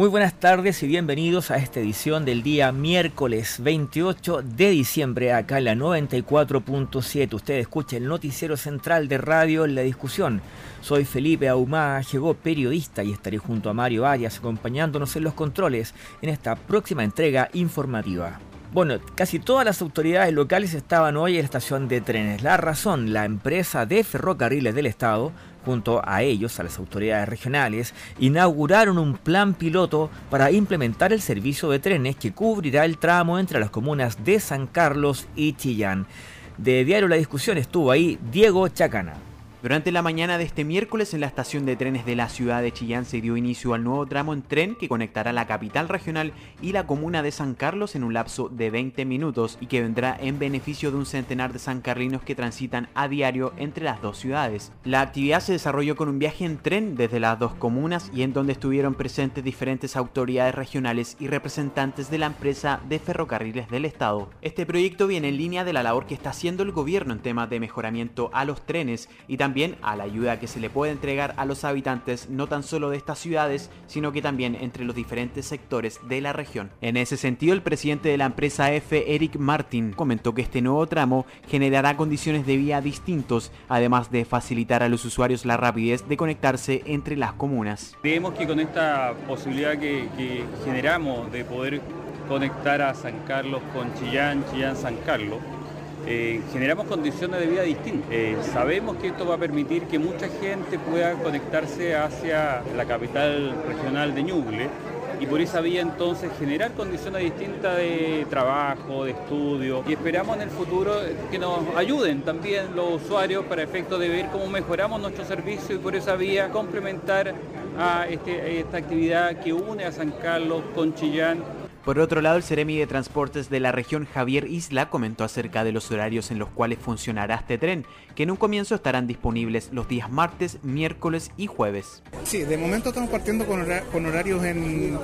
Muy buenas tardes y bienvenidos a esta edición del día miércoles 28 de diciembre acá en la 94.7. Usted escucha el noticiero central de radio en la discusión. Soy Felipe Ahumada, llegó periodista y estaré junto a Mario Arias acompañándonos en los controles en esta próxima entrega informativa. Bueno, casi todas las autoridades locales estaban hoy en la estación de trenes. La razón, la empresa de ferrocarriles del Estado junto a ellos, a las autoridades regionales, inauguraron un plan piloto para implementar el servicio de trenes que cubrirá el tramo entre las comunas de San Carlos y Chillán. De diario La Discusión estuvo ahí Diego Chacana. Durante la mañana de este miércoles en la estación de trenes de la ciudad de Chillán se dio inicio al nuevo tramo en tren que conectará la capital regional y la comuna de San Carlos en un lapso de 20 minutos y que vendrá en beneficio de un centenar de sancarlinos que transitan a diario entre las dos ciudades. La actividad se desarrolló con un viaje en tren desde las dos comunas y en donde estuvieron presentes diferentes autoridades regionales y representantes de la empresa de ferrocarriles del estado. Este proyecto viene en línea de la labor que está haciendo el gobierno en temas de mejoramiento a los trenes y también también a la ayuda que se le puede entregar a los habitantes no tan solo de estas ciudades, sino que también entre los diferentes sectores de la región. En ese sentido, el presidente de la empresa F, Eric Martin, comentó que este nuevo tramo generará condiciones de vía distintos, además de facilitar a los usuarios la rapidez de conectarse entre las comunas. Creemos que con esta posibilidad que, que generamos de poder conectar a San Carlos con Chillán, Chillán, San Carlos, eh, generamos condiciones de vida distintas. Eh, sabemos que esto va a permitir que mucha gente pueda conectarse hacia la capital regional de Ñuble y por esa vía entonces generar condiciones distintas de trabajo, de estudio y esperamos en el futuro que nos ayuden también los usuarios para efecto de ver cómo mejoramos nuestro servicio y por esa vía complementar a este, esta actividad que une a San Carlos con Chillán por otro lado, el Ceremi de Transportes de la región Javier Isla comentó acerca de los horarios en los cuales funcionará este tren, que en un comienzo estarán disponibles los días martes, miércoles y jueves. Sí, de momento estamos partiendo con, horarios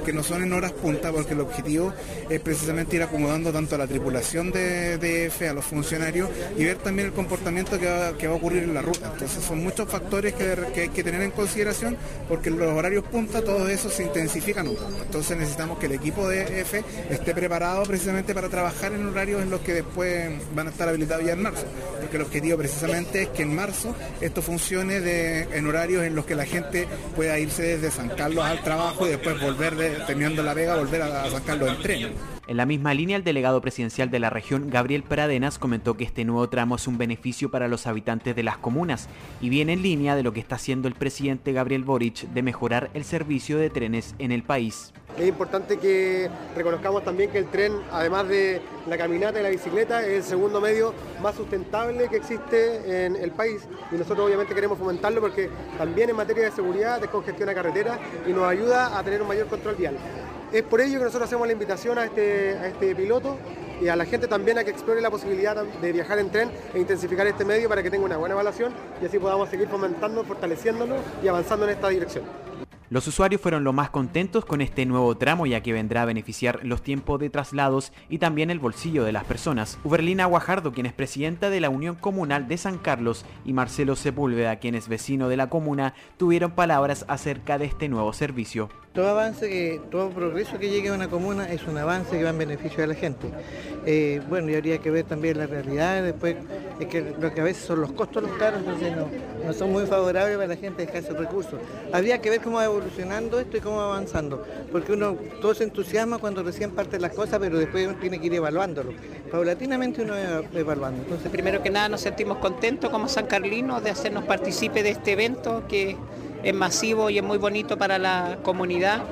que no son en horas punta, porque el objetivo es precisamente ir acomodando tanto a la tripulación de DF, a los funcionarios, y ver también el comportamiento que va, a ocurrir en la ruta. Entonces son muchos factores que, hay que tener en consideración, porque los horarios punta, todo eso se intensifican un. Entonces necesitamos que el equipo de esté preparado precisamente para trabajar en horarios en los que después van a estar habilitados ya en marzo. Porque el objetivo precisamente es que en marzo esto funcione en horarios en los que la gente pueda irse desde San Carlos al trabajo y después volver, de, terminando la vega, volver a, a San Carlos en tren. En la misma línea, el delegado presidencial de la región, Gabriel Pradenas, comentó que este nuevo tramo es un beneficio para los habitantes de las comunas y viene en línea de lo que está haciendo el presidente Gabriel Boric de mejorar el servicio de trenes en el país. Es importante que reconozcamos también que el tren, además de la caminata y la bicicleta, es el segundo medio más sustentable que existe en el país y nosotros obviamente queremos fomentarlo porque también en materia de seguridad descongestiona carreteras y nos ayuda a tener un mayor control vial. Es por ello que nosotros hacemos la invitación a este, a este piloto y a la gente también a que explore la posibilidad de viajar en tren e intensificar este medio para que tenga una buena evaluación y así podamos seguir fomentando, fortaleciéndolo y avanzando en esta dirección. Los usuarios fueron los más contentos con este nuevo tramo ya que vendrá a beneficiar los tiempos de traslados y también el bolsillo de las personas. Uberlina Guajardo, quien es presidenta de la Unión Comunal de San Carlos, y Marcelo Sepúlveda, quien es vecino de la comuna, tuvieron palabras acerca de este nuevo servicio todo avance, que, todo progreso que llegue a una comuna es un avance que va en beneficio de la gente. Eh, bueno, y habría que ver también la realidad, después es que lo que a veces son los costos los caros, entonces no, son muy favorables para la gente de escasos recursos. Habría que ver cómo va evolucionando esto y cómo va avanzando, porque uno todo se entusiasma cuando recién parte las cosas, pero después uno tiene que ir evaluándolo. Paulatinamente uno va evaluando. Entonces, primero que nada nos sentimos contentos como San Carlino de hacernos partícipe de este evento que es masivo y es muy bonito para la comunidad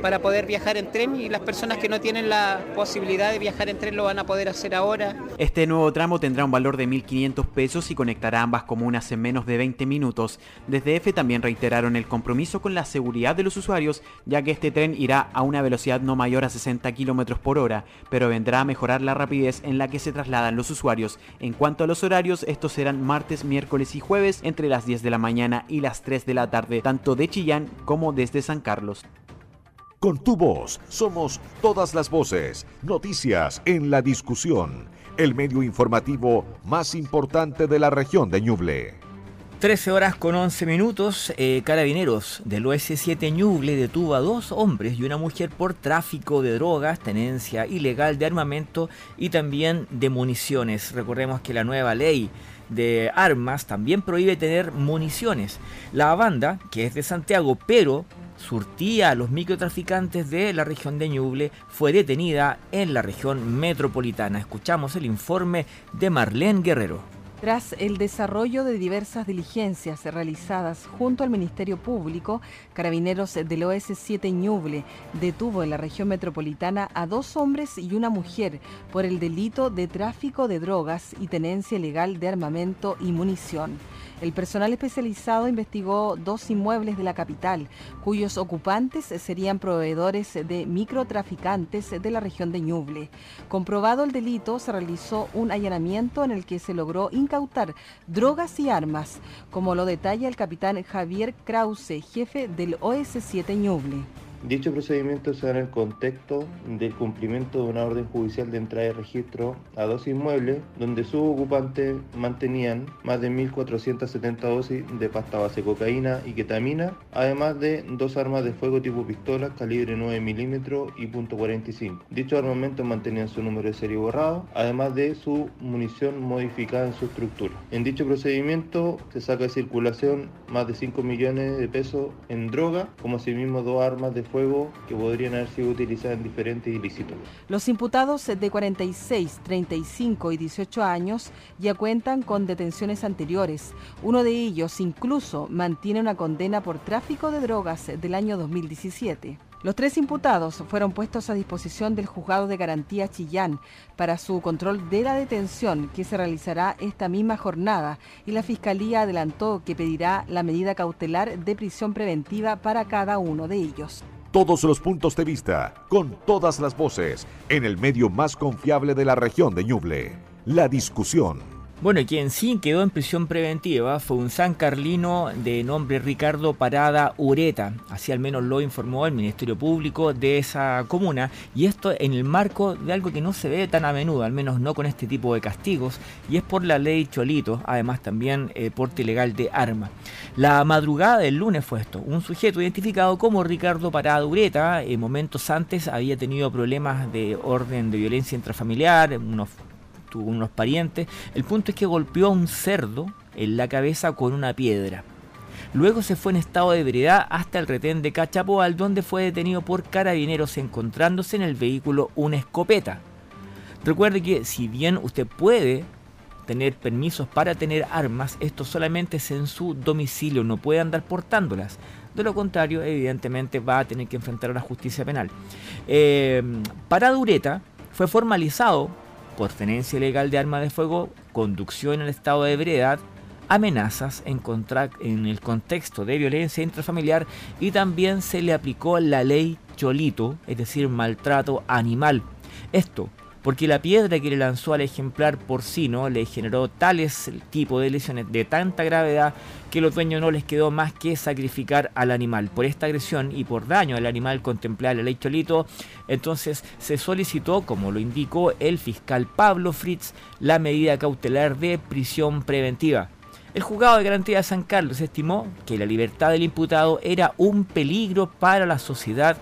para poder viajar en tren y las personas que no tienen la posibilidad de viajar en tren lo van a poder hacer ahora. Este nuevo tramo tendrá un valor de 1.500 pesos y conectará ambas comunas en menos de 20 minutos. Desde EFE también reiteraron el compromiso con la seguridad de los usuarios, ya que este tren irá a una velocidad no mayor a 60 km por hora, pero vendrá a mejorar la rapidez en la que se trasladan los usuarios. En cuanto a los horarios, estos serán martes, miércoles y jueves entre las 10 de la mañana y las 3 de la tarde, tanto de Chillán como desde San Carlos. Con tu voz somos todas las voces, noticias en la discusión, el medio informativo más importante de la región de Ñuble. 13 horas con 11 minutos, eh, carabineros del OS7 Ñuble detuvo a dos hombres y una mujer por tráfico de drogas, tenencia ilegal de armamento y también de municiones. Recordemos que la nueva ley de armas también prohíbe tener municiones. La banda, que es de Santiago, pero surtía a los microtraficantes de la región de Ñuble, fue detenida en la región metropolitana. Escuchamos el informe de Marlene Guerrero. Tras el desarrollo de diversas diligencias realizadas junto al Ministerio Público, Carabineros del OS7 Ñuble detuvo en la región metropolitana a dos hombres y una mujer por el delito de tráfico de drogas y tenencia ilegal de armamento y munición. El personal especializado investigó dos inmuebles de la capital, cuyos ocupantes serían proveedores de microtraficantes de la región de Ñuble. Comprobado el delito, se realizó un allanamiento en el que se logró incautar drogas y armas, como lo detalla el capitán Javier Krause, jefe del OS7 Ñuble. Dicho procedimiento se da en el contexto del cumplimiento de una orden judicial de entrada de registro a dos inmuebles donde sus ocupantes mantenían más de 1.470 dosis de pasta base cocaína y ketamina, además de dos armas de fuego tipo pistola calibre 9 milímetros y .45. Dichos armamentos mantenían su número de serie borrado, además de su munición modificada en su estructura. En dicho procedimiento se saca de circulación más de 5 millones de pesos en droga, como asimismo dos armas de fuego que podrían haber sido utilizadas en diferentes ilícitos. Los imputados de 46, 35 y 18 años ya cuentan con detenciones anteriores. Uno de ellos incluso mantiene una condena por tráfico de drogas del año 2017. Los tres imputados fueron puestos a disposición del juzgado de garantía Chillán para su control de la detención que se realizará esta misma jornada y la Fiscalía adelantó que pedirá la medida cautelar de prisión preventiva para cada uno de ellos. Todos los puntos de vista, con todas las voces, en el medio más confiable de la región de Ñuble. La discusión. Bueno, quien sí quedó en prisión preventiva fue un san carlino de nombre Ricardo Parada Ureta, así al menos lo informó el Ministerio Público de esa comuna, y esto en el marco de algo que no se ve tan a menudo, al menos no con este tipo de castigos, y es por la ley Cholito, además también eh, porte ilegal de arma. La madrugada del lunes fue esto, un sujeto identificado como Ricardo Parada Ureta, en momentos antes había tenido problemas de orden de violencia intrafamiliar, unos tuvo unos parientes. El punto es que golpeó a un cerdo en la cabeza con una piedra. Luego se fue en estado de ebriedad hasta el retén de Cachapoal, donde fue detenido por carabineros encontrándose en el vehículo una escopeta. Recuerde que si bien usted puede tener permisos para tener armas, esto solamente es en su domicilio, no puede andar portándolas. De lo contrario, evidentemente va a tener que enfrentar a la justicia penal. Eh, para Dureta fue formalizado por tenencia ilegal de arma de fuego, conducción en estado de ebriedad, amenazas en, en el contexto de violencia intrafamiliar y también se le aplicó la ley Cholito, es decir, maltrato animal. Esto porque la piedra que le lanzó al ejemplar porcino le generó tales tipo de lesiones de tanta gravedad que los dueños no les quedó más que sacrificar al animal. Por esta agresión y por daño al animal contemplado la ley Cholito, entonces se solicitó, como lo indicó el fiscal Pablo Fritz, la medida cautelar de prisión preventiva. El juzgado de garantía de San Carlos estimó que la libertad del imputado era un peligro para la sociedad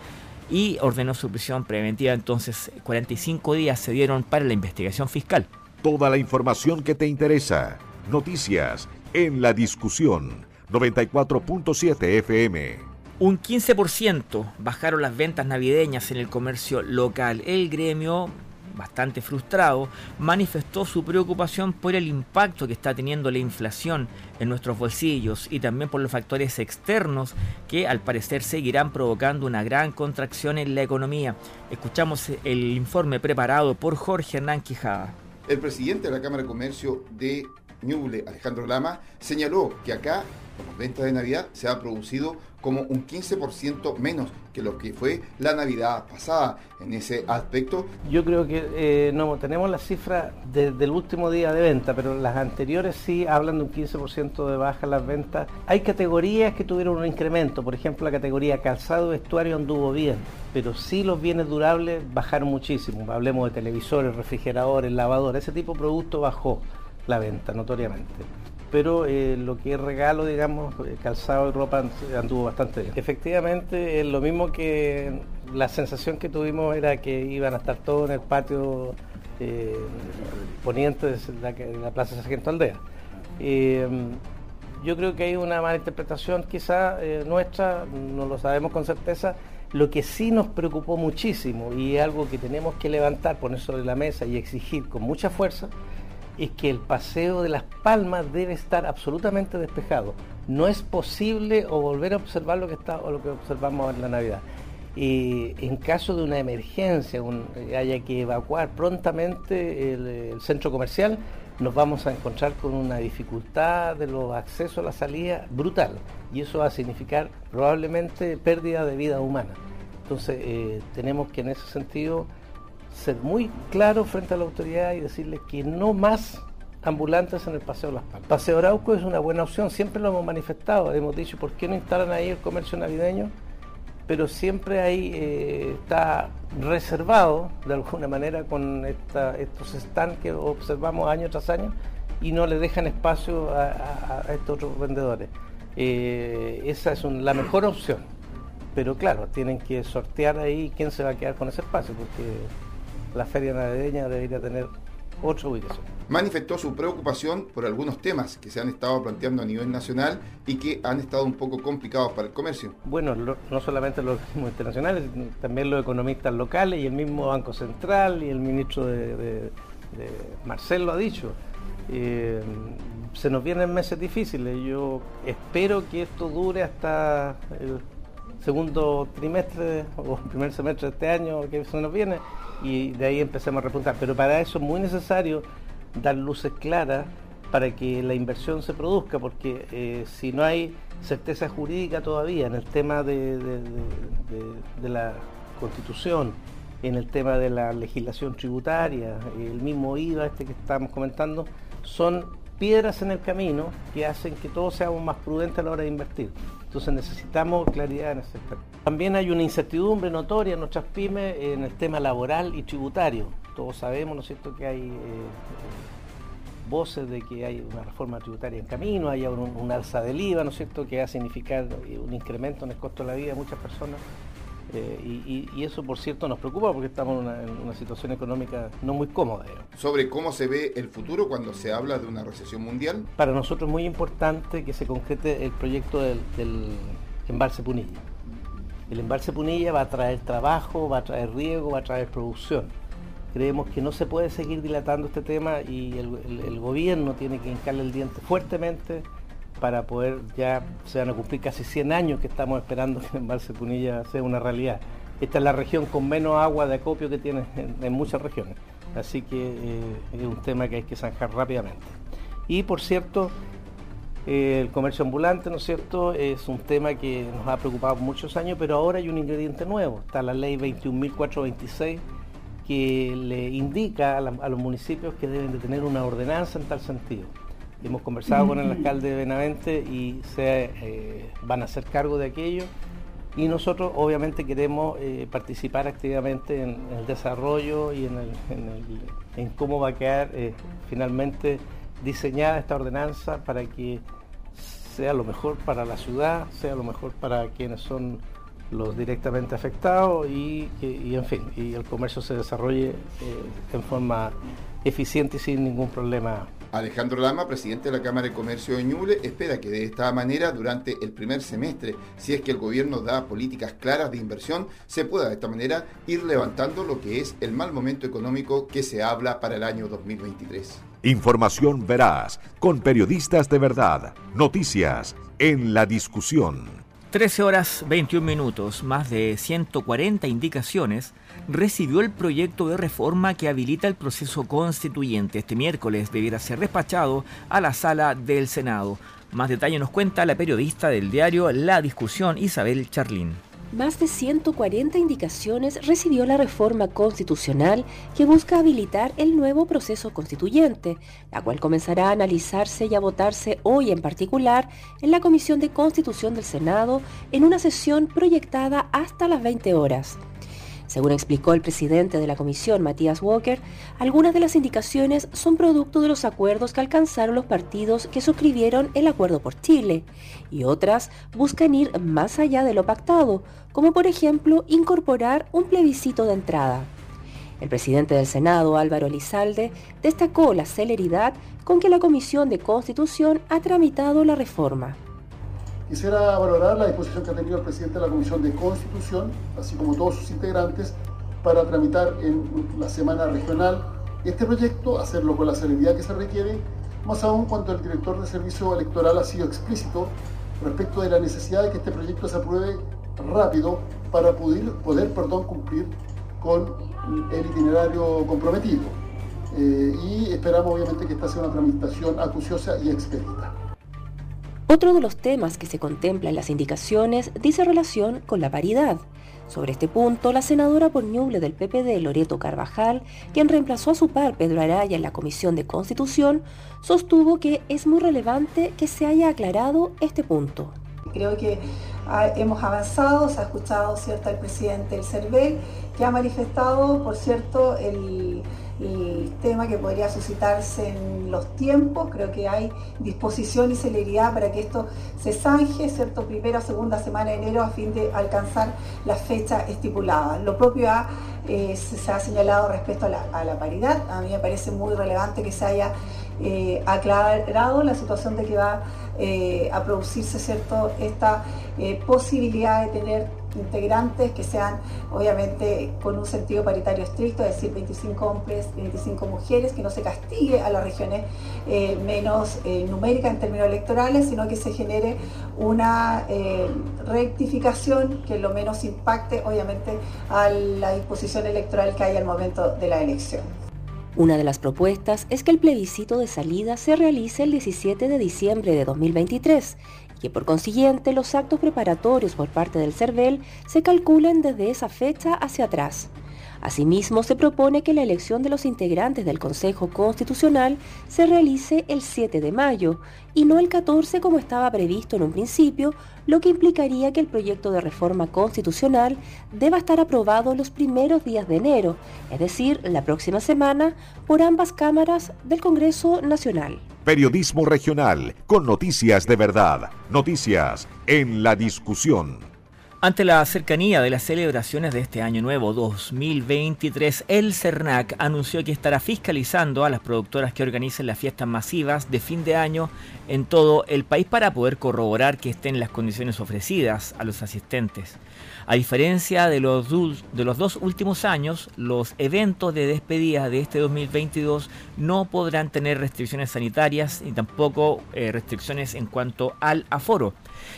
y ordenó su prisión preventiva. Entonces, 45 días se dieron para la investigación fiscal. Toda la información que te interesa. Noticias en la discusión. 94.7 FM. Un 15% bajaron las ventas navideñas en el comercio local. El gremio bastante frustrado, manifestó su preocupación por el impacto que está teniendo la inflación en nuestros bolsillos y también por los factores externos que al parecer seguirán provocando una gran contracción en la economía. Escuchamos el informe preparado por Jorge Hernán Quijada. El presidente de la Cámara de Comercio de Ñuble, Alejandro Lama, señaló que acá, con las ventas de Navidad, se ha producido como un 15% menos que lo que fue la Navidad pasada. En ese aspecto, yo creo que eh, no tenemos la cifra del último día de venta, pero las anteriores sí hablan de un 15% de baja en las ventas. Hay categorías que tuvieron un incremento, por ejemplo, la categoría calzado y vestuario anduvo bien, pero sí los bienes durables bajaron muchísimo. Hablemos de televisores, refrigeradores, lavadores, ese tipo de producto bajó la venta notoriamente pero eh, lo que es regalo, digamos, eh, calzado y ropa anduvo bastante bien. Efectivamente, lo mismo que la sensación que tuvimos era que iban a estar todos en el patio eh, poniente de la, Plaza Sargento Aldea. yo creo que hay una mala interpretación quizá nuestra, no lo sabemos con certeza. Lo que sí nos preocupó muchísimo y algo que tenemos que levantar, poner sobre la mesa y exigir con mucha fuerza, es que el paseo de las palmas debe estar absolutamente despejado. No es posible o volver a observar lo que está o lo que observamos en la Navidad. Y en caso de una emergencia, un, haya que evacuar prontamente el, centro comercial, nos vamos a encontrar con una dificultad de los accesos a la salida brutal. Y eso va a significar probablemente pérdida de vida humana. Entonces eh, tenemos que en ese sentido ser muy claro frente a la autoridad y decirles que no más ambulantes en el Paseo Las Palmas. Paseo Arauco es una buena opción, siempre lo hemos manifestado, hemos dicho, ¿por qué no instalan ahí el comercio navideño? Pero siempre ahí eh, está reservado, de alguna manera, con estos stands que observamos año tras año y no le dejan espacio a, estos otros vendedores. Eh, esa es la mejor opción, pero claro, tienen que sortear ahí quién se va a quedar con ese espacio, porque la feria navideña debería tener otra ubicación. Manifestó su preocupación por algunos temas que se han estado planteando a nivel nacional y que han estado un poco complicados para el comercio. Bueno, no solamente los organismos internacionales, también los economistas locales y el mismo Banco Central y el ministro de, Marcel lo ha dicho. Eh, se nos vienen meses difíciles. Yo espero que esto dure hasta el segundo trimestre o primer semestre de este año que se nos viene y de ahí empecemos a repuntar. Pero para eso es muy necesario dar luces claras para que la inversión se produzca, porque eh, si no hay certeza jurídica todavía en el tema de, de, la constitución, en el tema de la legislación tributaria, el mismo IVA este que estamos comentando, son piedras en el camino que hacen que todos seamos más prudentes a la hora de invertir. Entonces necesitamos claridad en ese aspecto. También hay una incertidumbre notoria en nuestras pymes en el tema laboral y tributario. Todos sabemos, ¿no es cierto?, que hay eh, voces de que hay una reforma tributaria en camino, hay un, alza del IVA, ¿no es cierto?, que va a significar un incremento en el costo de la vida de muchas personas. Eh, y, eso, por cierto, nos preocupa porque estamos en una, situación económica no muy cómoda. Sobre cómo se ve el futuro cuando se habla de una recesión mundial. Para nosotros es muy importante que se concrete el proyecto del, embalse Punilla. El embalse Punilla va a traer trabajo, va a traer riego, va a traer producción. Creemos que no se puede seguir dilatando este tema y el, el gobierno tiene que hincarle el diente fuertemente para poder ya se van a cumplir casi 100 años que estamos esperando que el embalse Punilla sea una realidad. Esta es la región con menos agua de acopio que tiene en, muchas regiones, así que eh, es un tema que hay que zanjar rápidamente. Y por cierto, eh, el comercio ambulante, ¿no es cierto?, es un tema que nos ha preocupado muchos años, pero ahora hay un ingrediente nuevo, está la ley 21.426 que le indica a los municipios que deben de tener una ordenanza en tal sentido. Hemos conversado con el alcalde de Benavente y se eh, van a hacer cargo de aquello. Y nosotros obviamente queremos eh, participar activamente en, el desarrollo y en, cómo va a quedar eh, finalmente diseñada esta ordenanza para que sea lo mejor para la ciudad, sea lo mejor para quienes son los directamente afectados y, y en fin, y el comercio se desarrolle en forma eficiente y sin ningún problema Alejandro Lama, presidente de la Cámara de Comercio de Ñuble, espera que de esta manera, durante el primer semestre, si es que el gobierno da políticas claras de inversión, se pueda de esta manera ir levantando lo que es el mal momento económico que se habla para el año 2023. Información veraz, con periodistas de verdad, noticias en la discusión. 13 horas 21 minutos, más de 140 indicaciones, recibió el proyecto de reforma que habilita el proceso constituyente. Este miércoles debiera ser despachado a la sala del Senado. Más detalle nos cuenta la periodista del diario La Discusión, Isabel Charlín. Más de 140 indicaciones recibió la reforma constitucional que busca habilitar el nuevo proceso constituyente, la cual comenzará a analizarse y a votarse hoy en particular en la Comisión de Constitución del Senado en una sesión proyectada hasta las 20 horas. Según explicó el presidente de la comisión, Matías Walker, algunas de las indicaciones son producto de los acuerdos que alcanzaron los partidos que suscribieron el acuerdo por Chile, y otras buscan ir más allá de lo pactado, como por ejemplo incorporar un plebiscito de entrada. El presidente del Senado, Álvaro Elizalde, destacó la celeridad con que la Comisión de Constitución ha tramitado la reforma. Quisiera valorar la disposición que ha tenido el presidente de la Comisión de Constitución, así como todos sus integrantes, para tramitar en la semana regional este proyecto, hacerlo con la celeridad que se requiere, más aún cuando el director de servicio electoral ha sido explícito respecto de la necesidad de que este proyecto se apruebe rápido para poder, poder perdón, cumplir con el itinerario comprometido. Eh, y esperamos obviamente que esta sea una tramitación acuciosa y expedita. Otro de los temas que se contempla en las indicaciones dice relación con la paridad. Sobre este punto, la senadora por Ñuble del PPD, Loreto Carvajal, quien reemplazó a su par Pedro Araya en la Comisión de Constitución, sostuvo que es muy relevante que se haya aclarado este punto. Creo que hemos avanzado, se ha escuchado cierto, al presidente del CERVEL, que ha manifestado, por cierto, el el tema que podría suscitarse en los tiempos. Creo que hay disposición y celeridad para que esto se zanje, ¿cierto? Primera o segunda semana de enero a fin de alcanzar la fecha estipulada. Lo propio eh, se ha señalado respecto a la, paridad. A mí me parece muy relevante que se haya eh, aclarado la situación de que va eh, a producirse cierto esta posibilidad de tener integrantes que sean obviamente con un sentido paritario estricto, es decir, 25 hombres y 25 mujeres, que no se castigue a las regiones eh, menos eh, numéricas en términos electorales, sino que se genere una eh, rectificación que lo menos impacte obviamente a la disposición electoral que hay al momento de la elección. Una de las propuestas es que el plebiscito de salida se realice el 17 de diciembre de 2023 que por consiguiente los actos preparatorios por parte del CERVEL se calculen desde esa fecha hacia atrás. Asimismo, se propone que la elección de los integrantes del Consejo Constitucional se realice el 7 de mayo y no el 14 como estaba previsto en un principio, lo que implicaría que el proyecto de reforma constitucional deba estar aprobado los primeros días de enero, es decir, la próxima semana, por ambas cámaras del Congreso Nacional. Periodismo regional, con noticias de verdad, noticias en la discusión. Ante la cercanía de las celebraciones de este año nuevo 2023, el CERNAC anunció que estará fiscalizando a las productoras que organicen las fiestas masivas de fin de año en todo el país para poder corroborar que estén las condiciones ofrecidas a los asistentes. A diferencia de los, dos últimos años, los eventos de despedida de este 2022 no podrán tener restricciones sanitarias ni tampoco eh, restricciones en cuanto al aforo.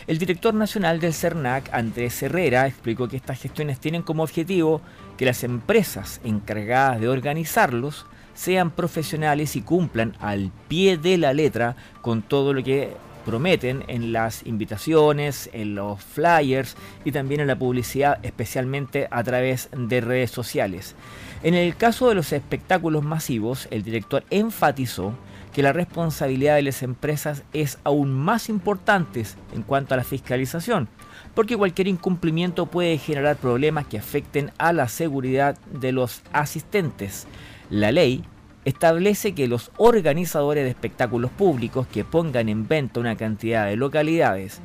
El director nacional del CERNAC, Andrés Herrera, explicó que estas gestiones tienen como objetivo que las empresas encargadas de organizarlos sean profesionales y cumplan al pie de la letra con todo lo que prometen en las invitaciones, en los flyers y también en la publicidad, especialmente a través de redes sociales. En el caso de los espectáculos masivos, el director enfatizó que la responsabilidad de las empresas es aún más importante en cuanto a la fiscalización, porque cualquier incumplimiento puede generar problemas que afecten a la seguridad de los asistentes. La ley establece que los organizadores de espectáculos públicos que pongan en venta una cantidad de localidades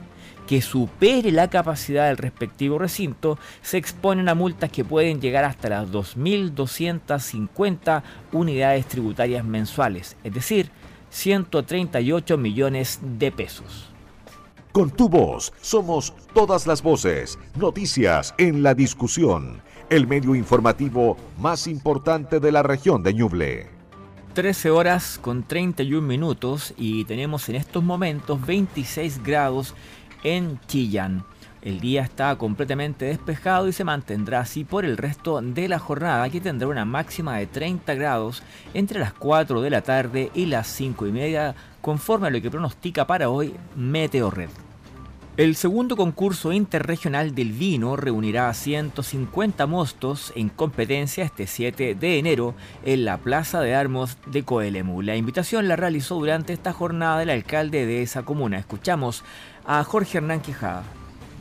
que supere la capacidad del respectivo recinto se exponen a multas que pueden llegar hasta las 2.250 unidades tributarias mensuales, es decir, 138 millones de pesos. Con tu voz somos todas las voces, noticias en la discusión, el medio informativo más importante de la región de Ñuble. 13 horas con 31 minutos y tenemos en estos momentos 26 grados en Chillán. El día está completamente despejado y se mantendrá así por el resto de la jornada que tendrá una máxima de 30 grados entre las 4 de la tarde y las 5 y media conforme a lo que pronostica para hoy Meteorred. El segundo concurso interregional del vino reunirá a 150 mostos en competencia este 7 de enero en la Plaza de Armos de Coelemu. La invitación la realizó durante esta jornada el alcalde de esa comuna. Escuchamos a Jorge Hernán Quijada.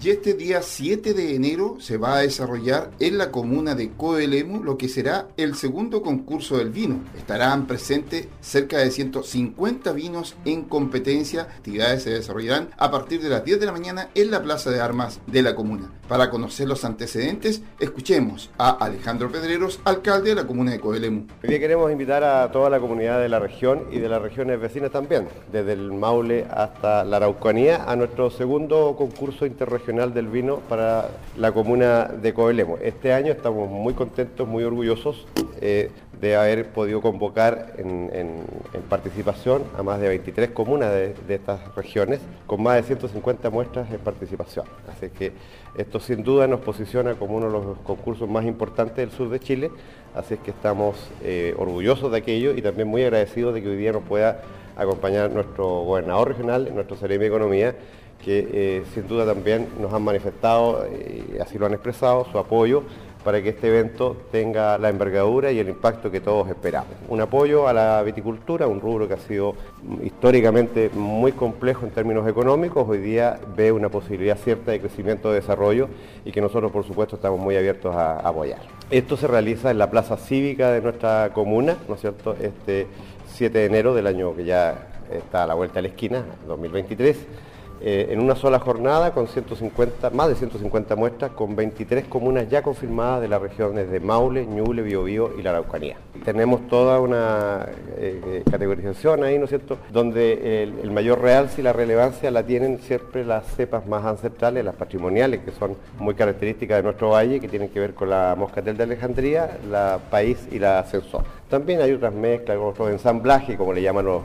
Y este día 7 de enero se va a desarrollar en la comuna de Coelemu lo que será el segundo concurso del vino. Estarán presentes cerca de 150 vinos en competencia. Actividades se desarrollarán a partir de las 10 de la mañana en la Plaza de Armas de la comuna. Para conocer los antecedentes, escuchemos a Alejandro Pedreros, alcalde de la comuna de Coelemu. Hoy día queremos invitar a toda la comunidad de la región y de las regiones vecinas también, desde el Maule hasta la Araucanía, a nuestro segundo concurso interregional del vino para la comuna de Coelemu. Este año estamos muy contentos, muy orgullosos eh, de haber podido convocar en, participación a más de 23 comunas de, estas regiones, con más de 150 muestras en participación. Así que esto sin duda nos posiciona como uno de los concursos más importantes del sur de Chile, así es que estamos eh, orgullosos de aquello y también muy agradecidos de que hoy día nos pueda acompañar nuestro gobernador regional, nuestro Seremi de Economía, que eh, sin duda también nos han manifestado, y así lo han expresado, su apoyo para que este evento tenga la envergadura y el impacto que todos esperamos. Un apoyo a la viticultura, un rubro que ha sido históricamente muy complejo en términos económicos, hoy día ve una posibilidad cierta de crecimiento, de desarrollo y que nosotros por supuesto estamos muy abiertos a, apoyar. Esto se realiza en la plaza cívica de nuestra comuna, ¿no es cierto?, este 7 de enero del año que ya está a la vuelta de la esquina, 2023 eh, en una sola jornada con 150, más de 150 muestras con 23 comunas ya confirmadas de las regiones de Maule, Ñuble, Biobío y la Araucanía. Tenemos toda una eh, eh, categorización ahí, ¿no es cierto?, donde el, mayor realce y la relevancia la tienen siempre las cepas más ancestrales, las patrimoniales, que son muy características de nuestro valle, que tienen que ver con la moscatel de Alejandría, la país y la ascensor. También hay otras mezclas, otros ensamblajes, como le llaman los,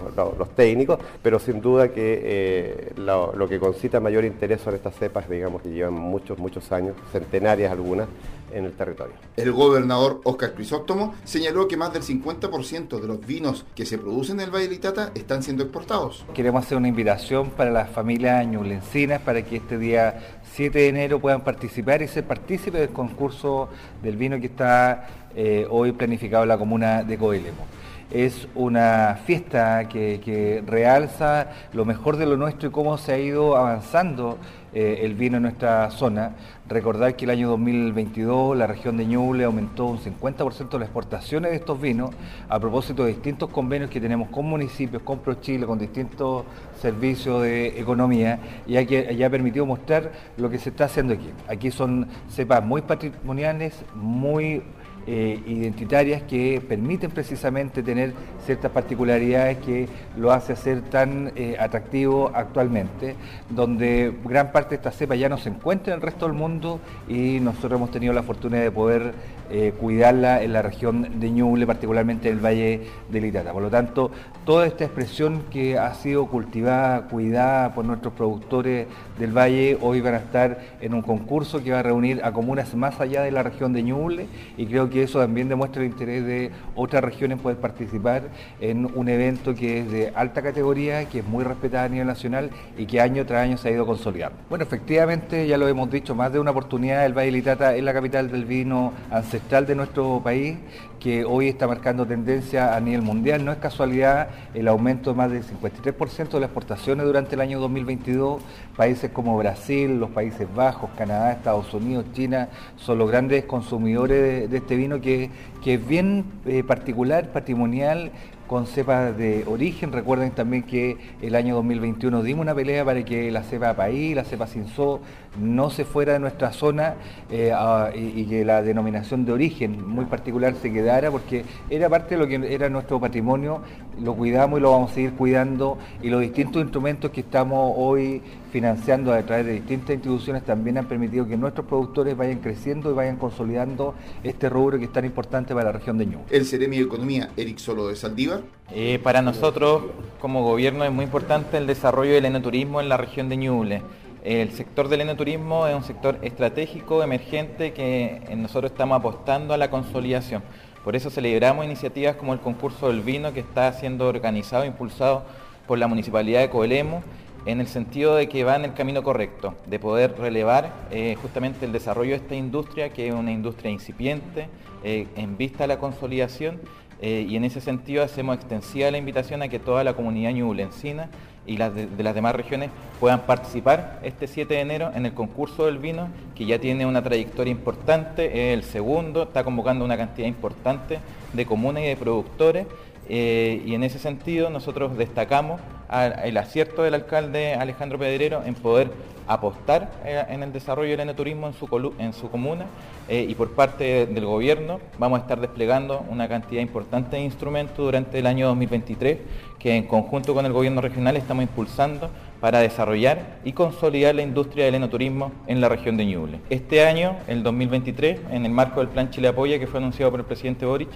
técnicos, pero sin duda que eh, lo, que concita mayor interés son estas cepas, digamos, que llevan muchos, muchos años, centenarias algunas, en el territorio. El gobernador Oscar Crisóstomo señaló que más del 50% de los vinos que se producen en el Valle de Itata están siendo exportados. Queremos hacer una invitación para las familias ñulencinas para que este día 7 de enero puedan participar y ser partícipes del concurso del vino que está eh, hoy planificado la comuna de Coelemo. Es una fiesta que, realza lo mejor de lo nuestro y cómo se ha ido avanzando eh, el vino en nuestra zona. Recordar que el año 2022 la región de Ñuble aumentó un 50% las exportaciones de estos vinos a propósito de distintos convenios que tenemos con municipios, con ProChile, con distintos servicios de economía y ya ha permitido mostrar lo que se está haciendo aquí. Aquí son cepas muy patrimoniales, muy eh, identitarias que permiten precisamente tener ciertas particularidades que lo hace ser tan eh, atractivo actualmente, donde gran parte de esta cepa ya no se encuentra en el resto del mundo y nosotros hemos tenido la fortuna de poder eh, cuidarla en la región de Ñuble, particularmente en el Valle del Itata. Por lo tanto, toda esta expresión que ha sido cultivada, cuidada por nuestros productores del Valle, hoy van a estar en un concurso que va a reunir a comunas más allá de la región de Ñuble y creo que eso también demuestra el interés de otras regiones poder participar en un evento que es de alta categoría, que es muy respetado a nivel nacional y que año tras año se ha ido consolidando. Bueno, efectivamente, ya lo hemos dicho, más de una oportunidad el Valle Litata es la capital del vino ancestral de nuestro país que hoy está marcando tendencia a nivel mundial. No es casualidad el aumento de más del 53% de las exportaciones durante el año 2022. Países como Brasil, los Países Bajos, Canadá, Estados Unidos, China son los grandes consumidores de, este vino que, que es bien eh, particular, patrimonial, con cepas de origen. Recuerden también que el año 2021 dimos una pelea para que la cepa país, la cepa Cinso, no se fuera de nuestra zona eh, y, que la denominación de origen muy particular se quedara porque era parte de lo que era nuestro patrimonio, lo cuidamos y lo vamos a seguir cuidando y los distintos instrumentos que estamos hoy financiando a través de distintas instituciones también han permitido que nuestros productores vayan creciendo y vayan consolidando este rubro que es tan importante para la región de Ñuble. El Ceremi de Economía, Eric Solo de Saldívar. Eh, para nosotros, como gobierno, es muy importante el desarrollo del enoturismo en la región de Ñuble. El sector del enoturismo es un sector estratégico, emergente, que nosotros estamos apostando a la consolidación. Por eso celebramos iniciativas como el concurso del vino que está siendo organizado e impulsado por la Municipalidad de Coelemo en el sentido de que va en el camino correcto, de poder relevar eh, justamente el desarrollo de esta industria, que es una industria incipiente, eh, en vista de la consolidación, eh, y en ese sentido hacemos extensiva la invitación a que toda la comunidad ñublencina y las de, las demás regiones puedan participar este 7 de enero en el concurso del vino, que ya tiene una trayectoria importante, es el segundo, está convocando una cantidad importante de comunas y de productores, y en ese sentido nosotros destacamos el acierto del alcalde Alejandro Pedrero en poder apostar eh, en el desarrollo del enoturismo en su, en su comuna eh, y por parte del gobierno vamos a estar desplegando una cantidad importante de instrumentos durante el año 2023 que en conjunto con el gobierno regional estamos impulsando para desarrollar y consolidar la industria del enoturismo en la región de Ñuble. Este año, el 2023, en el marco del Plan Chile Apoya que fue anunciado por el presidente Boric,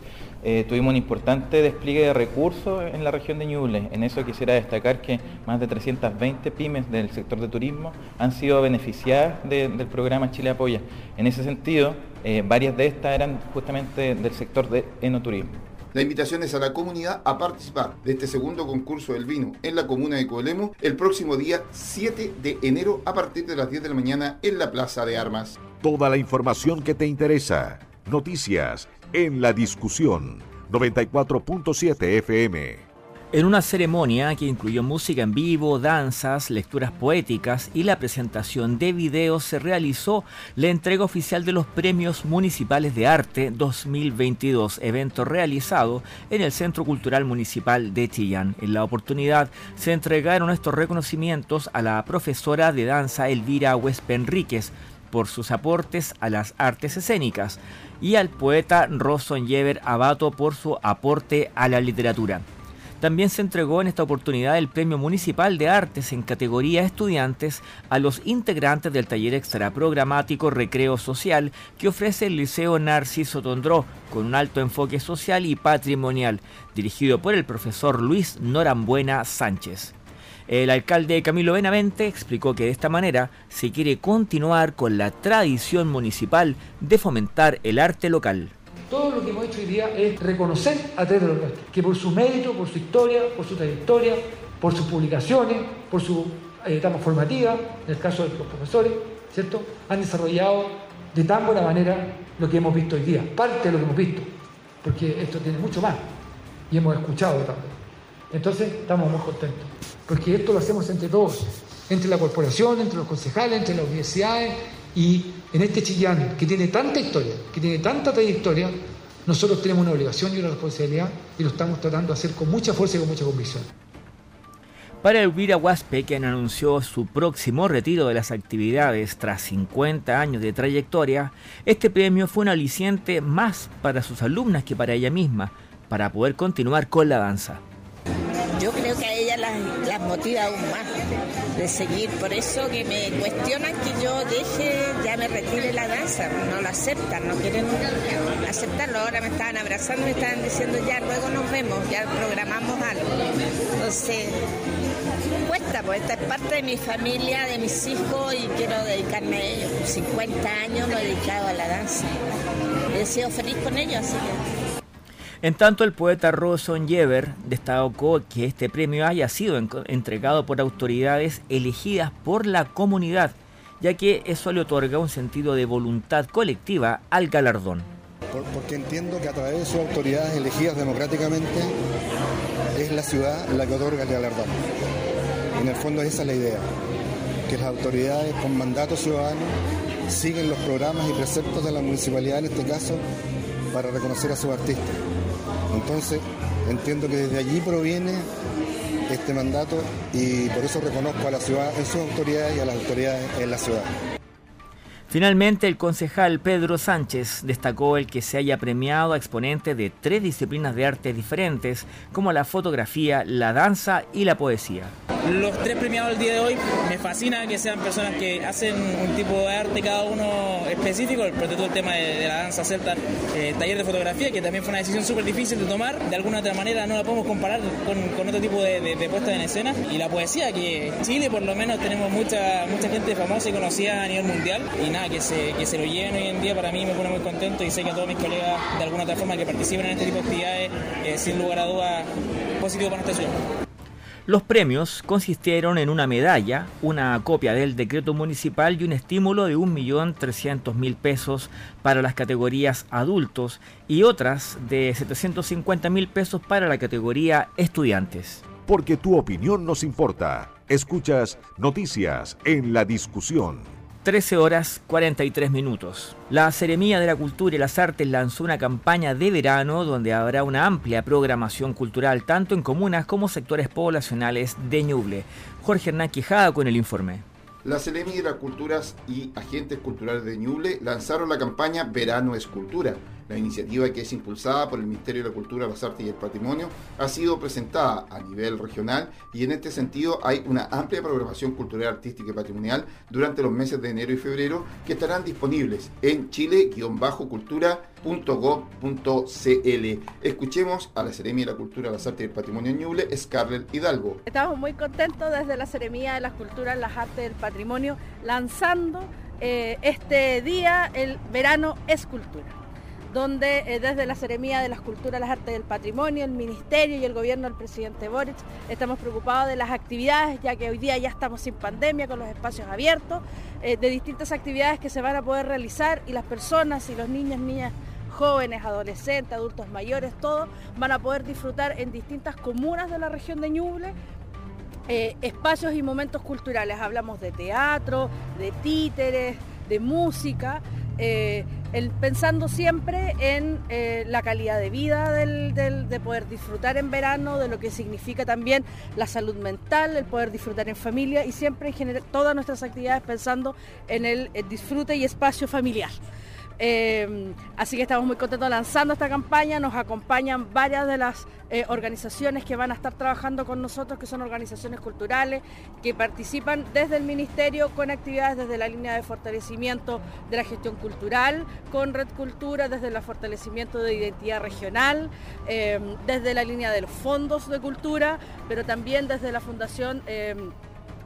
eh, tuvimos un importante despliegue de recursos en la región de Ñuble. En eso quisiera destacar que más de 320 pymes del sector de turismo han sido beneficiadas del programa Chile Apoya. En ese sentido, eh, varias de estas eran justamente del sector de enoturismo. La invitación es a la comunidad a participar de este segundo concurso del vino en la comuna de Coelemo el próximo día 7 de enero a partir de las 10 de la mañana en la Plaza de Armas. Toda la información que te interesa. Noticias en la discusión. 94.7 FM. En una ceremonia que incluyó música en vivo, danzas, lecturas poéticas y la presentación de videos, se realizó la entrega oficial de los Premios Municipales de Arte 2022, evento realizado en el Centro Cultural Municipal de Chillán. En la oportunidad se entregaron estos reconocimientos a la profesora de danza Elvira Huespe Enríquez por sus aportes a las artes escénicas y al poeta Roson Yever Abato por su aporte a la literatura. También se entregó en esta oportunidad el Premio Municipal de Artes en categoría Estudiantes a los integrantes del taller extra programático Recreo Social que ofrece el Liceo Narciso Tondró con un alto enfoque social y patrimonial, dirigido por el profesor Luis Norambuena Sánchez. El alcalde Camilo Benavente explicó que de esta manera se quiere continuar con la tradición municipal de fomentar el arte local. Todo lo que hemos hecho hoy día es reconocer a nuestros, que por su mérito, por su historia, por su trayectoria, por sus publicaciones, por su eh, etapa formativa, en el caso de los profesores, ¿cierto? Han desarrollado de tan buena manera lo que hemos visto hoy día, parte de lo que hemos visto, porque esto tiene mucho más y hemos escuchado también. Entonces estamos muy contentos, porque esto lo hacemos entre todos, entre la corporación, entre los concejales, entre las universidades y en este Chillán, que tiene tanta historia, que tiene tanta trayectoria, nosotros tenemos una obligación y una responsabilidad y lo estamos tratando de hacer con mucha fuerza y con mucha convicción. Para Elvira Huaspe, quien anunció su próximo retiro de las actividades tras 50 años de trayectoria, este premio fue un aliciente más para sus alumnas que para ella misma, para poder continuar con la danza. Yo creo que a ella las, motiva aún más de seguir. Por eso que me cuestionan que yo deje, ya me retire la danza. No lo aceptan, no quieren aceptarlo. Ahora me estaban abrazando y me estaban diciendo ya, luego nos vemos, ya programamos algo. Entonces, cuesta, pues esta es parte de mi familia, de mis hijos y quiero dedicarme a ellos. 50 años lo he dedicado a la danza. He sido feliz con ellos, así que... En tanto, el poeta Roson Yever destacó que este premio haya sido entregado por autoridades elegidas por la comunidad, ya que eso le otorga un sentido de voluntad colectiva al galardón. Porque entiendo que a través de sus autoridades elegidas democráticamente es la ciudad la que otorga el galardón. En el fondo esa es la idea, que las autoridades con mandato ciudadano siguen los programas y preceptos de la municipalidad en este caso para reconocer a sus artistas. Entonces, Entiendo que desde allí proviene este mandato y por eso reconozco a la ciudad en sus autoridades y a las autoridades en la ciudad. Finalmente, el concejal Pedro Sánchez destacó el que se haya premiado a exponentes de tres disciplinas de arte diferentes, como la fotografía, la danza y la poesía. Los tres premiados el día de hoy me fascina que sean personas que hacen un tipo de arte cada uno específico, por todo el tema de, la danza celta, eh, taller de fotografía, que también fue una decisión súper difícil de tomar, de alguna otra manera no la podemos comparar con, otro tipo de, de, puesta en escena, y la poesía, que en Chile por lo menos tenemos mucha, mucha gente famosa y conocida a nivel mundial, que se, que se lo lleven hoy en día para mí me pone muy contento y sé que a todos mis colegas de alguna otra forma que participen en este tipo de actividades, eh, sin lugar a dudas, positivo para nuestra ciudad. Los premios consistieron en una medalla, una copia del decreto municipal y un estímulo de 1.300.000 pesos para las categorías adultos y otras de 750.000 pesos para la categoría estudiantes. Porque tu opinión nos importa. Escuchas noticias en la discusión. 13 horas 43 minutos. La Seremía de la Cultura y las Artes lanzó una campaña de verano donde habrá una amplia programación cultural tanto en comunas como sectores poblacionales de Ñuble. Jorge Hernán Quijada con el informe. La Seremía de las Culturas y agentes culturales de Ñuble lanzaron la campaña Verano Escultura la iniciativa que es impulsada por el Ministerio de la Cultura, las Artes y el Patrimonio ha sido presentada a nivel regional y en este sentido hay una amplia programación cultural, artística y patrimonial durante los meses de enero y febrero que estarán disponibles en chile-cultura.gov.cl. Escuchemos a la Seremia de la Cultura, las Artes y el Patrimonio en Ñuble, Scarlett Hidalgo. Estamos muy contentos desde la Seremia de las Culturas, las Artes y el Patrimonio lanzando eh, este día el verano escultura donde eh, desde la Seremía de las Culturas, las Artes y el Patrimonio, el Ministerio y el Gobierno del presidente Boric estamos preocupados de las actividades, ya que hoy día ya estamos sin pandemia, con los espacios abiertos, eh, de distintas actividades que se van a poder realizar y las personas y los niños, niñas, jóvenes, adolescentes, adultos mayores, todos van a poder disfrutar en distintas comunas de la región de Ñuble eh, espacios y momentos culturales. Hablamos de teatro, de títeres, de música, pensando siempre en eh, la calidad de vida de poder disfrutar en verano, de lo que significa también la salud mental, el poder disfrutar en familia y siempre en general todas nuestras actividades pensando en el disfrute y espacio familiar. Eh, así que estamos muy contentos lanzando esta campaña. Nos acompañan varias de las eh, organizaciones que van a estar trabajando con nosotros, que son organizaciones culturales, que participan desde el Ministerio con actividades desde la línea de fortalecimiento de la gestión cultural, con Red Cultura, desde el fortalecimiento de identidad regional, eh, desde la línea de los fondos de cultura, pero también desde la Fundación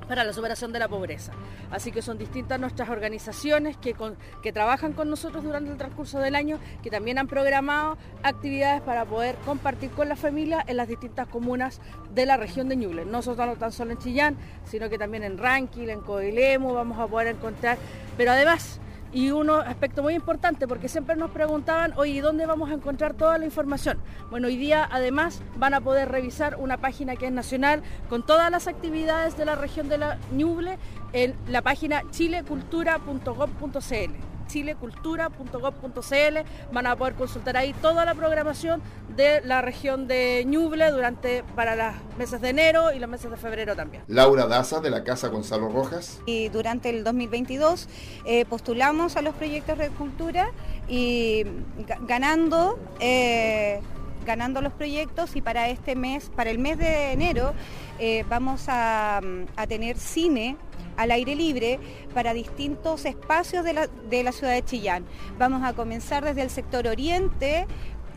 para la superación de la pobreza. Así que son distintas nuestras organizaciones que, que trabajan con nosotros durante el transcurso del año, que también han programado actividades para poder compartir con la familia en las distintas comunas de la región de Ñuble. No solo tan solo en Chillán, sino que también en Ranquil, en Coilemo vamos a poder encontrar, pero además y un aspecto muy importante, porque siempre nos preguntaban, oye, ¿dónde vamos a encontrar toda la información? Bueno, hoy día además van a poder revisar una página que es nacional con todas las actividades de la región de la Ñuble en la página chilecultura.gov.cl chilecultura.gov.cl. Van a poder consultar ahí toda la programación de la región de Ñuble durante para los meses de enero y los meses de febrero también. Laura Daza de la Casa Gonzalo Rojas. Y durante el 2022 eh, postulamos a los proyectos de cultura y ganando eh, ganando los proyectos y para este mes, para el mes de enero, eh, vamos a, a, tener cine al aire libre para distintos espacios de la, ciudad de Chillán. Vamos a comenzar desde el sector oriente,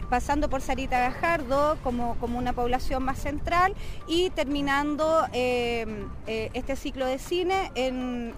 pasando por Sarita Gajardo como, como una población más central y terminando eh, eh, este ciclo de cine en,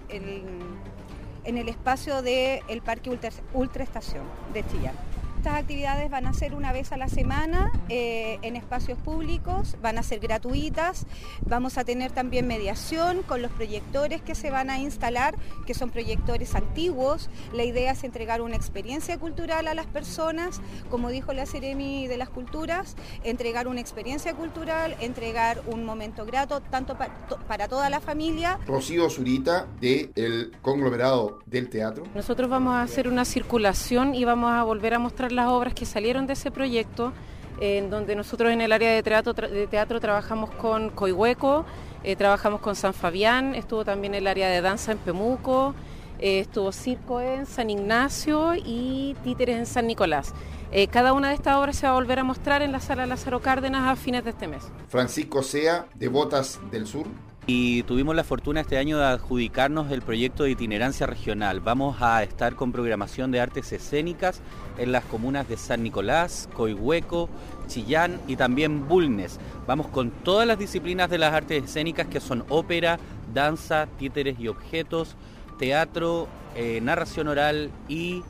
el espacio del Parque Ultra, Ultra Estación de Chillán. Estas actividades van a ser una vez a la semana eh, en espacios públicos, van a ser gratuitas, vamos a tener también mediación con los proyectores que se van a instalar, que son proyectores antiguos. La idea es entregar una experiencia cultural a las personas, como dijo la Ceremi de las Culturas, entregar una experiencia cultural, entregar un momento grato tanto para, toda la familia. Rocío Zurita del conglomerado del teatro. Nosotros vamos a hacer una circulación y vamos a volver a mostrar las obras que salieron de ese proyecto en donde nosotros en el área de teatro, de teatro trabajamos con Coihueco, eh, trabajamos con San Fabián, estuvo también el área de danza en Pemuco, eh, estuvo circo en San Ignacio y títeres en San Nicolás. Eh, cada una de estas obras se va a volver a mostrar en la sala Lázaro Cárdenas a fines de este mes. Francisco Sea, de Botas del Sur. Y tuvimos la fortuna este año de adjudicarnos el proyecto de itinerancia regional. Vamos a estar con programación de artes escénicas en las comunas de San Nicolás, Coihueco, Chillán y también Bulnes. Vamos con todas las disciplinas de las artes escénicas que son ópera, danza, títeres y objetos, teatro, eh, narración oral y,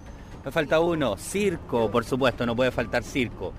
me falta uno, circo, por supuesto, no puede faltar circo.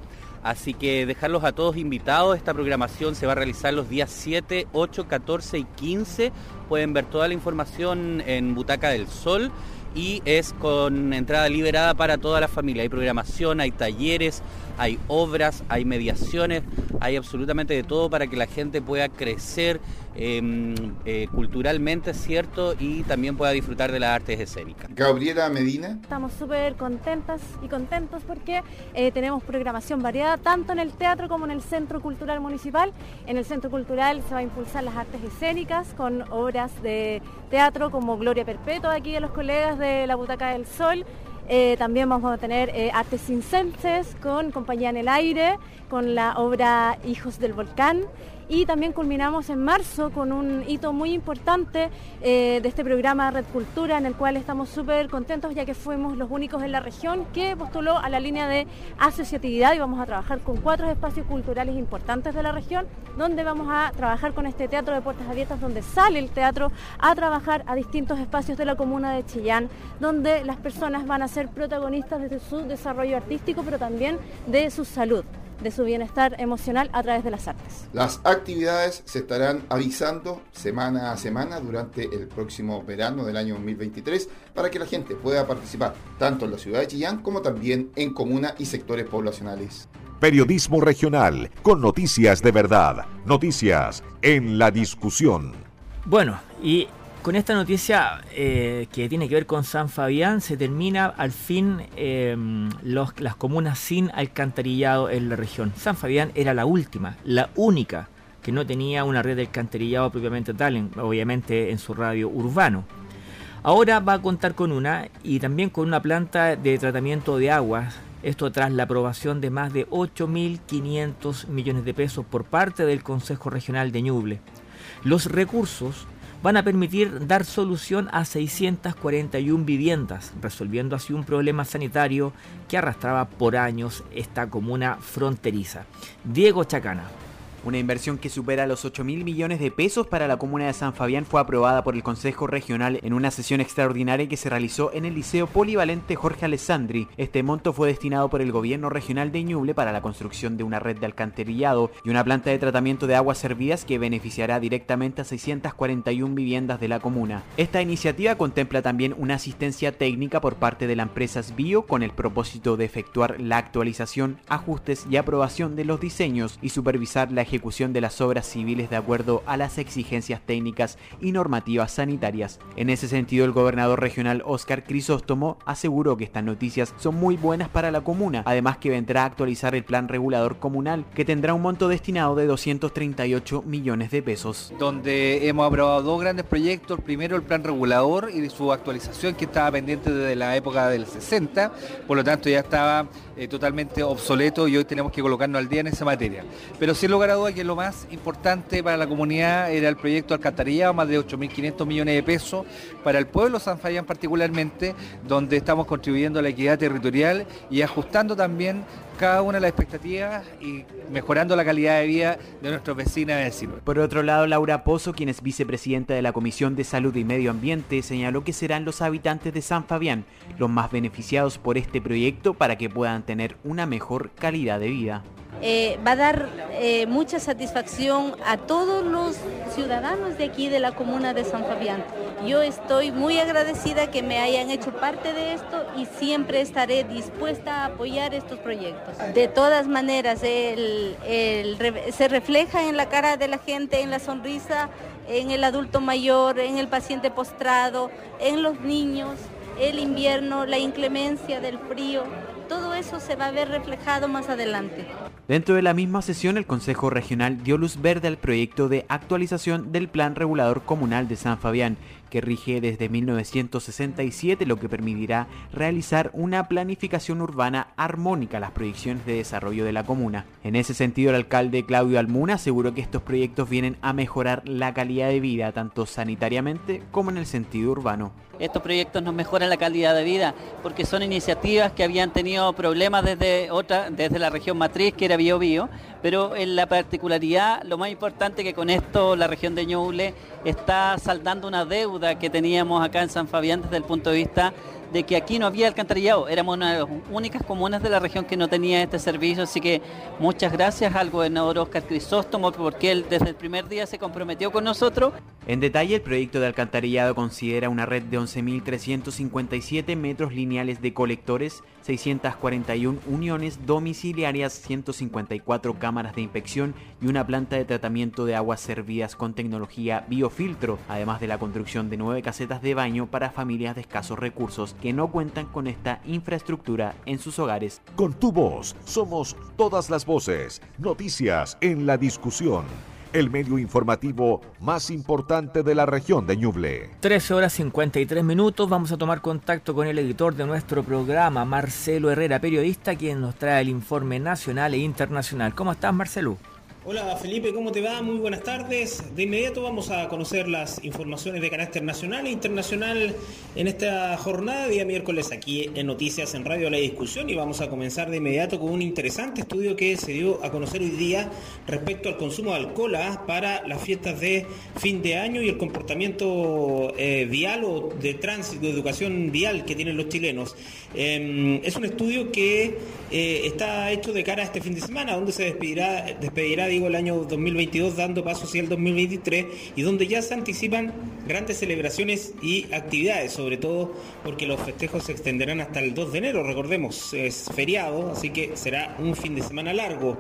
Así que dejarlos a todos invitados. Esta programación se va a realizar los días 7, 8, 14 y 15. Pueden ver toda la información en Butaca del Sol y es con entrada liberada para toda la familia. Hay programación, hay talleres, hay obras, hay mediaciones, hay absolutamente de todo para que la gente pueda crecer Em, eh, culturalmente, ¿cierto? Y también pueda disfrutar de las artes escénicas. Gabriela Medina. Estamos súper contentas y contentos porque eh, tenemos programación variada tanto en el teatro como en el Centro Cultural Municipal. En el Centro Cultural se va a impulsar las artes escénicas con obras de teatro como Gloria Perpetua aquí de los colegas de la Butaca del Sol. Eh, también vamos a tener artes cincenses con Compañía en el Aire, con la obra Hijos del Volcán y también culminamos en marzo con un hito muy importante eh, de este programa Red Cultura en el cual estamos súper contentos ya que fuimos los únicos en la región que postuló a la línea de asociatividad y vamos a trabajar con cuatro espacios culturales importantes de la región donde vamos a trabajar con este teatro de puertas abiertas donde sale el teatro a trabajar a distintos espacios de la comuna de Chillán donde las personas van a ser protagonistas de su desarrollo artístico pero también de su salud de su bienestar emocional a través de las artes. Las actividades se estarán avisando semana a semana durante el próximo verano del año 2023 para que la gente pueda participar tanto en la ciudad de Chillán como también en comuna y sectores poblacionales. Periodismo regional con noticias de verdad, noticias en la discusión. Bueno, y con esta noticia eh, que tiene que ver con San Fabián, se termina al fin em, las comunas sin alcantarillado en la región. San Fabián era la última, la única que no tenía una red de alcantarillado propiamente tal, obviamente en su radio urbano. Ahora va a contar con una y también con una planta de tratamiento de aguas, esto tras la aprobación de más de 8.500 millones de pesos por parte del Consejo Regional de Ñuble. Los recursos van a permitir dar solución a 641 viviendas, resolviendo así un problema sanitario que arrastraba por años esta comuna fronteriza. Diego Chacana. Una inversión que supera los 8 mil millones de pesos para la comuna de San Fabián fue aprobada por el Consejo Regional en una sesión extraordinaria que se realizó en el Liceo Polivalente Jorge Alessandri. Este monto fue destinado por el gobierno regional de Ñuble para la construcción de una red de alcantarillado y una planta de tratamiento de aguas servidas que beneficiará directamente a 641 viviendas de la comuna. Esta iniciativa contempla también una asistencia técnica por parte de la empresa Bio con el propósito de efectuar la actualización, ajustes y aprobación de los diseños y supervisar la ejecución ejecución de las obras civiles de acuerdo a las exigencias técnicas y normativas sanitarias. En ese sentido, el gobernador regional Oscar Crisóstomo aseguró que estas noticias son muy buenas para la comuna, además que vendrá a actualizar el plan regulador comunal, que tendrá un monto destinado de 238 millones de pesos. Donde hemos aprobado dos grandes proyectos, primero el plan regulador y su actualización que estaba pendiente desde la época del 60, por lo tanto ya estaba eh, totalmente obsoleto y hoy tenemos que colocarnos al día en esa materia. Pero sin lugar a que lo más importante para la comunidad era el proyecto Alcantarillado, más de 8.500 millones de pesos, para el pueblo San Fabián particularmente, donde estamos contribuyendo a la equidad territorial y ajustando también cada una de las expectativas y mejorando la calidad de vida de nuestros vecinos y vecinos. Por otro lado, Laura Pozo, quien es vicepresidenta de la Comisión de Salud y Medio Ambiente, señaló que serán los habitantes de San Fabián los más beneficiados por este proyecto para que puedan tener una mejor calidad de vida. Eh, va a dar eh, mucha satisfacción a todos los ciudadanos de aquí de la comuna de San Fabián. Yo estoy muy agradecida que me hayan hecho parte de esto y siempre estaré dispuesta a apoyar estos proyectos. De todas maneras, se refleja en la cara de la gente, en la sonrisa, en el adulto mayor, en el paciente postrado, en los niños, el invierno, la inclemencia del frío. Todo eso se va a ver reflejado más adelante. Dentro de la misma sesión, el Consejo Regional dio luz verde al proyecto de actualización del Plan Regulador Comunal de San Fabián, que rige desde 1967, lo que permitirá realizar una planificación urbana armónica a las proyecciones de desarrollo de la comuna. En ese sentido, el alcalde Claudio Almuna aseguró que estos proyectos vienen a mejorar la calidad de vida, tanto sanitariamente como en el sentido urbano. Estos proyectos nos mejoran la calidad de vida porque son iniciativas que habían tenido problemas desde otra, desde la región matriz que era Bio Bio, pero en la particularidad, lo más importante que con esto la región de Ñuble está saldando una deuda que teníamos acá en San Fabián desde el punto de vista de que aquí no había alcantarillado. Éramos una de las únicas comunas de la región que no tenía este servicio, así que muchas gracias al gobernador Oscar Crisóstomo porque él desde el primer día se comprometió con nosotros. En detalle, el proyecto de alcantarillado considera una red de 11.357 metros lineales de colectores, 641 uniones domiciliarias, 154 cámaras de inspección y una planta de tratamiento de aguas servidas con tecnología biofiltro, además de la construcción de nueve casetas de baño para familias de escasos recursos que no cuentan con esta infraestructura en sus hogares. Con tu voz somos todas las voces, noticias en la discusión el medio informativo más importante de la región de Ñuble. 13 horas 53 minutos, vamos a tomar contacto con el editor de nuestro programa, Marcelo Herrera, periodista, quien nos trae el informe nacional e internacional. ¿Cómo estás, Marcelo? Hola Felipe, ¿cómo te va? Muy buenas tardes. De inmediato vamos a conocer las informaciones de carácter nacional e internacional en esta jornada, día miércoles, aquí en Noticias en Radio La Discusión. Y vamos a comenzar de inmediato con un interesante estudio que se dio a conocer hoy día respecto al consumo de alcohol ¿ah? para las fiestas de fin de año y el comportamiento eh, vial o de tránsito, de educación vial que tienen los chilenos. Em, es un estudio que eh, está hecho de cara a este fin de semana, donde se despedirá, despedirá el año 2022 dando paso hacia el 2023 y donde ya se anticipan grandes celebraciones y actividades, sobre todo porque los festejos se extenderán hasta el 2 de enero, recordemos, es feriado, así que será un fin de semana largo.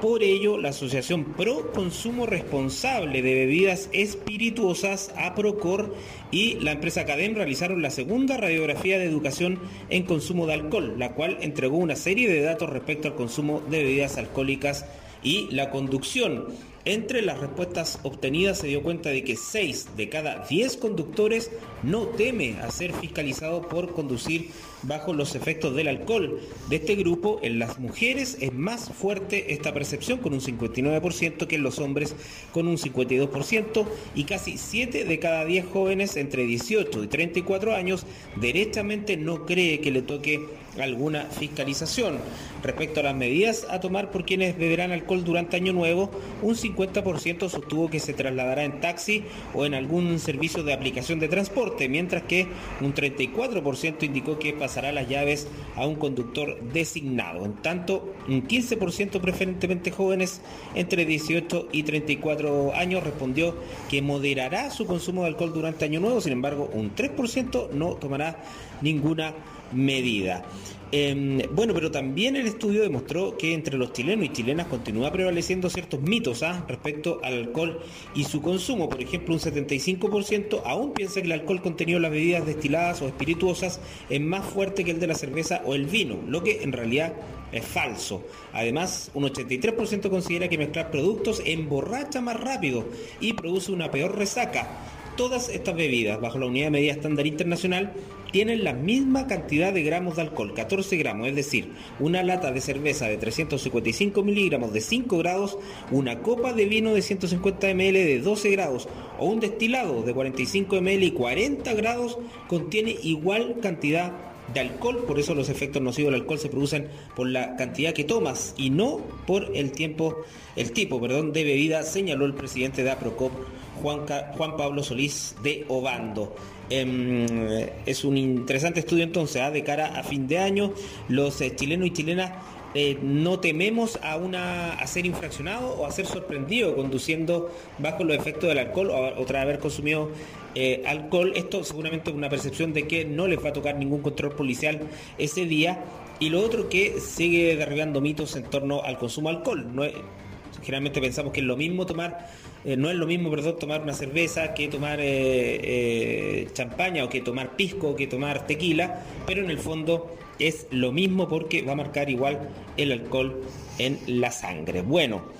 Por ello, la Asociación Pro Consumo Responsable de Bebidas Espirituosas, APROCOR, y la empresa Cadem realizaron la segunda radiografía de educación en consumo de alcohol, la cual entregó una serie de datos respecto al consumo de bebidas alcohólicas y la conducción. Entre las respuestas obtenidas se dio cuenta de que 6 de cada 10 conductores no teme a ser fiscalizado por conducir bajo los efectos del alcohol. De este grupo, en las mujeres es más fuerte esta percepción con un 59% que en los hombres con un 52% y casi 7 de cada 10 jóvenes entre 18 y 34 años derechamente no cree que le toque alguna fiscalización. Respecto a las medidas a tomar por quienes beberán alcohol durante Año Nuevo, un 50% sostuvo que se trasladará en taxi o en algún servicio de aplicación de transporte, mientras que un 34% indicó que pasará las llaves a un conductor designado. En tanto, un 15% preferentemente jóvenes entre 18 y 34 años respondió que moderará su consumo de alcohol durante Año Nuevo, sin embargo, un 3% no tomará ninguna medida. Em, bueno, pero también el estudio demostró que entre los chilenos y chilenas continúa prevaleciendo ciertos mitos ¿ah? respecto al alcohol y su consumo. Por ejemplo, un 75% aún piensa que el alcohol contenido en las bebidas destiladas o espirituosas es más fuerte que el de la cerveza o el vino, lo que en realidad es falso. Además, un 83% considera que mezclar productos emborracha más rápido y produce una peor resaca. Todas estas bebidas, bajo la unidad de medida estándar internacional, tienen la misma cantidad de gramos de alcohol, 14 gramos, es decir, una lata de cerveza de 355 miligramos de 5 grados, una copa de vino de 150 ml de 12 grados o un destilado de 45 ml y 40 grados contiene igual cantidad de alcohol, por eso los efectos nocivos del alcohol se producen por la cantidad que tomas y no por el tiempo, el tipo, perdón, de bebida, señaló el presidente de APROCOP, Juan, Juan Pablo Solís de Obando. Em, es un interesante estudio entonces, ¿ah? de cara a fin de año. Los eh, chilenos y chilenas eh, no tememos a, una, a ser infraccionado o a ser sorprendido conduciendo bajo los efectos del alcohol o, tras haber consumido eh, alcohol. Esto seguramente es una percepción de que no les va a tocar ningún control policial ese día. Y lo otro que sigue derribando mitos en torno al consumo de alcohol. No Generalmente pensamos que es lo mismo tomar, eh, no es lo mismo, perdón, tomar una cerveza que tomar eh, eh, champaña o que tomar pisco o que tomar tequila, pero en el fondo es lo mismo porque va a marcar igual el alcohol en la sangre. Bueno.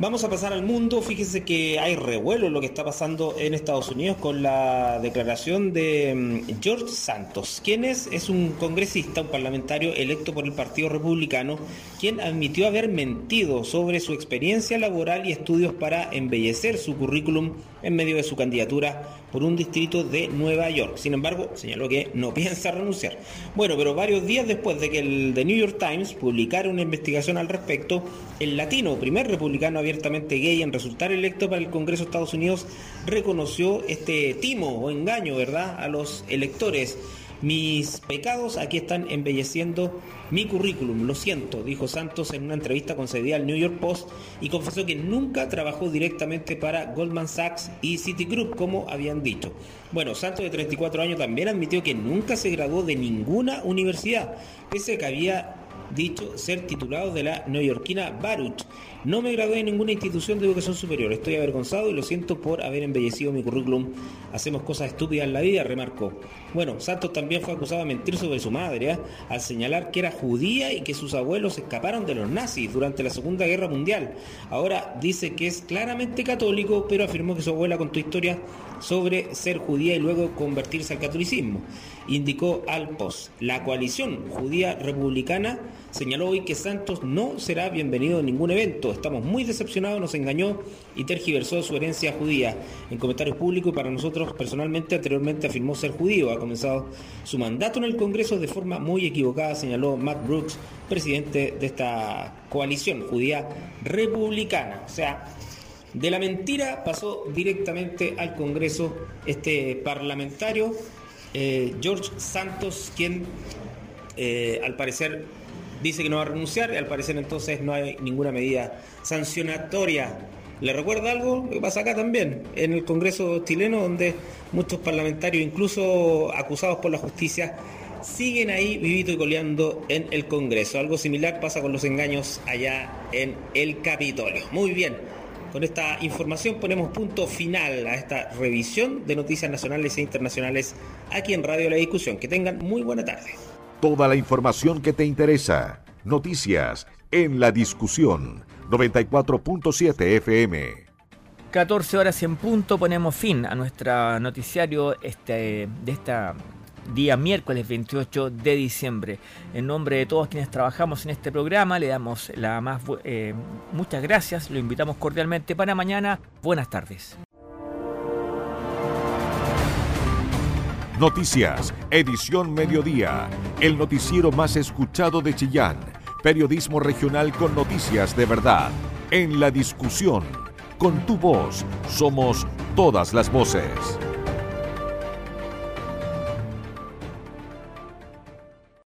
Vamos a pasar al mundo. Fíjense que hay revuelo en lo que está pasando en Estados Unidos con la declaración de mm, George Santos, quien es, es un congresista, un parlamentario electo por el Partido Republicano, quien admitió haber mentido sobre su experiencia laboral y estudios para embellecer su currículum en medio de su candidatura por un distrito de Nueva York. Sin embargo, señaló que no piensa renunciar. Bueno, pero varios días después de que el The New York Times publicara una investigación al respecto, el latino, primer republicano abiertamente gay en resultar electo para el Congreso de Estados Unidos, reconoció este timo o engaño, ¿verdad?, a los electores mis pecados aquí están embelleciendo mi currículum, lo siento, dijo Santos en una entrevista concedida al New York Post y confesó que nunca trabajó directamente para Goldman Sachs y Citigroup, como habían dicho. Bueno, Santos de 34 años también admitió que nunca se graduó de ninguna universidad, pese a que había dicho ser titulado de la neoyorquina Baruch. No me gradué en ninguna institución de educación superior. Estoy avergonzado y lo siento por haber embellecido mi currículum. Hacemos cosas estúpidas en la vida, remarcó. Bueno, Santos también fue acusado de mentir sobre su madre, ¿eh? al señalar que era judía y que sus abuelos escaparon de los nazis durante la Segunda Guerra Mundial. Ahora dice que es claramente católico, pero afirmó que su abuela contó historias sobre ser judía y luego convertirse al catolicismo. Indicó al POS. La coalición judía republicana señaló hoy que Santos no será bienvenido en ningún evento. Estamos muy decepcionados, nos engañó y tergiversó su herencia judía. En comentarios públicos y para nosotros personalmente anteriormente afirmó ser judío. Ha comenzado su mandato en el Congreso de forma muy equivocada, señaló Matt Brooks, presidente de esta coalición judía republicana. O sea, de la mentira pasó directamente al Congreso este parlamentario, eh, George Santos, quien eh, al parecer dice que no va a renunciar y al parecer entonces no hay ninguna medida sancionatoria. ¿Le recuerda algo que pasa acá también, en el Congreso chileno, donde muchos parlamentarios, incluso acusados por la justicia, siguen ahí vivito y coleando en el Congreso? Algo similar pasa con los engaños allá en el Capitolio. Muy bien. Con esta información ponemos punto final a esta revisión de noticias nacionales e internacionales aquí en Radio La Discusión. Que tengan muy buena tarde. Toda la información que te interesa. Noticias en la discusión 94.7 FM. 14 horas en punto ponemos fin a nuestro noticiario este, de esta día miércoles 28 de diciembre. En nombre de todos quienes trabajamos en este programa, le damos la más eh, muchas gracias, lo invitamos cordialmente para mañana. Buenas tardes. Noticias, edición mediodía, el noticiero más escuchado de Chillán, periodismo regional con noticias de verdad, en la discusión, con tu voz, somos todas las voces.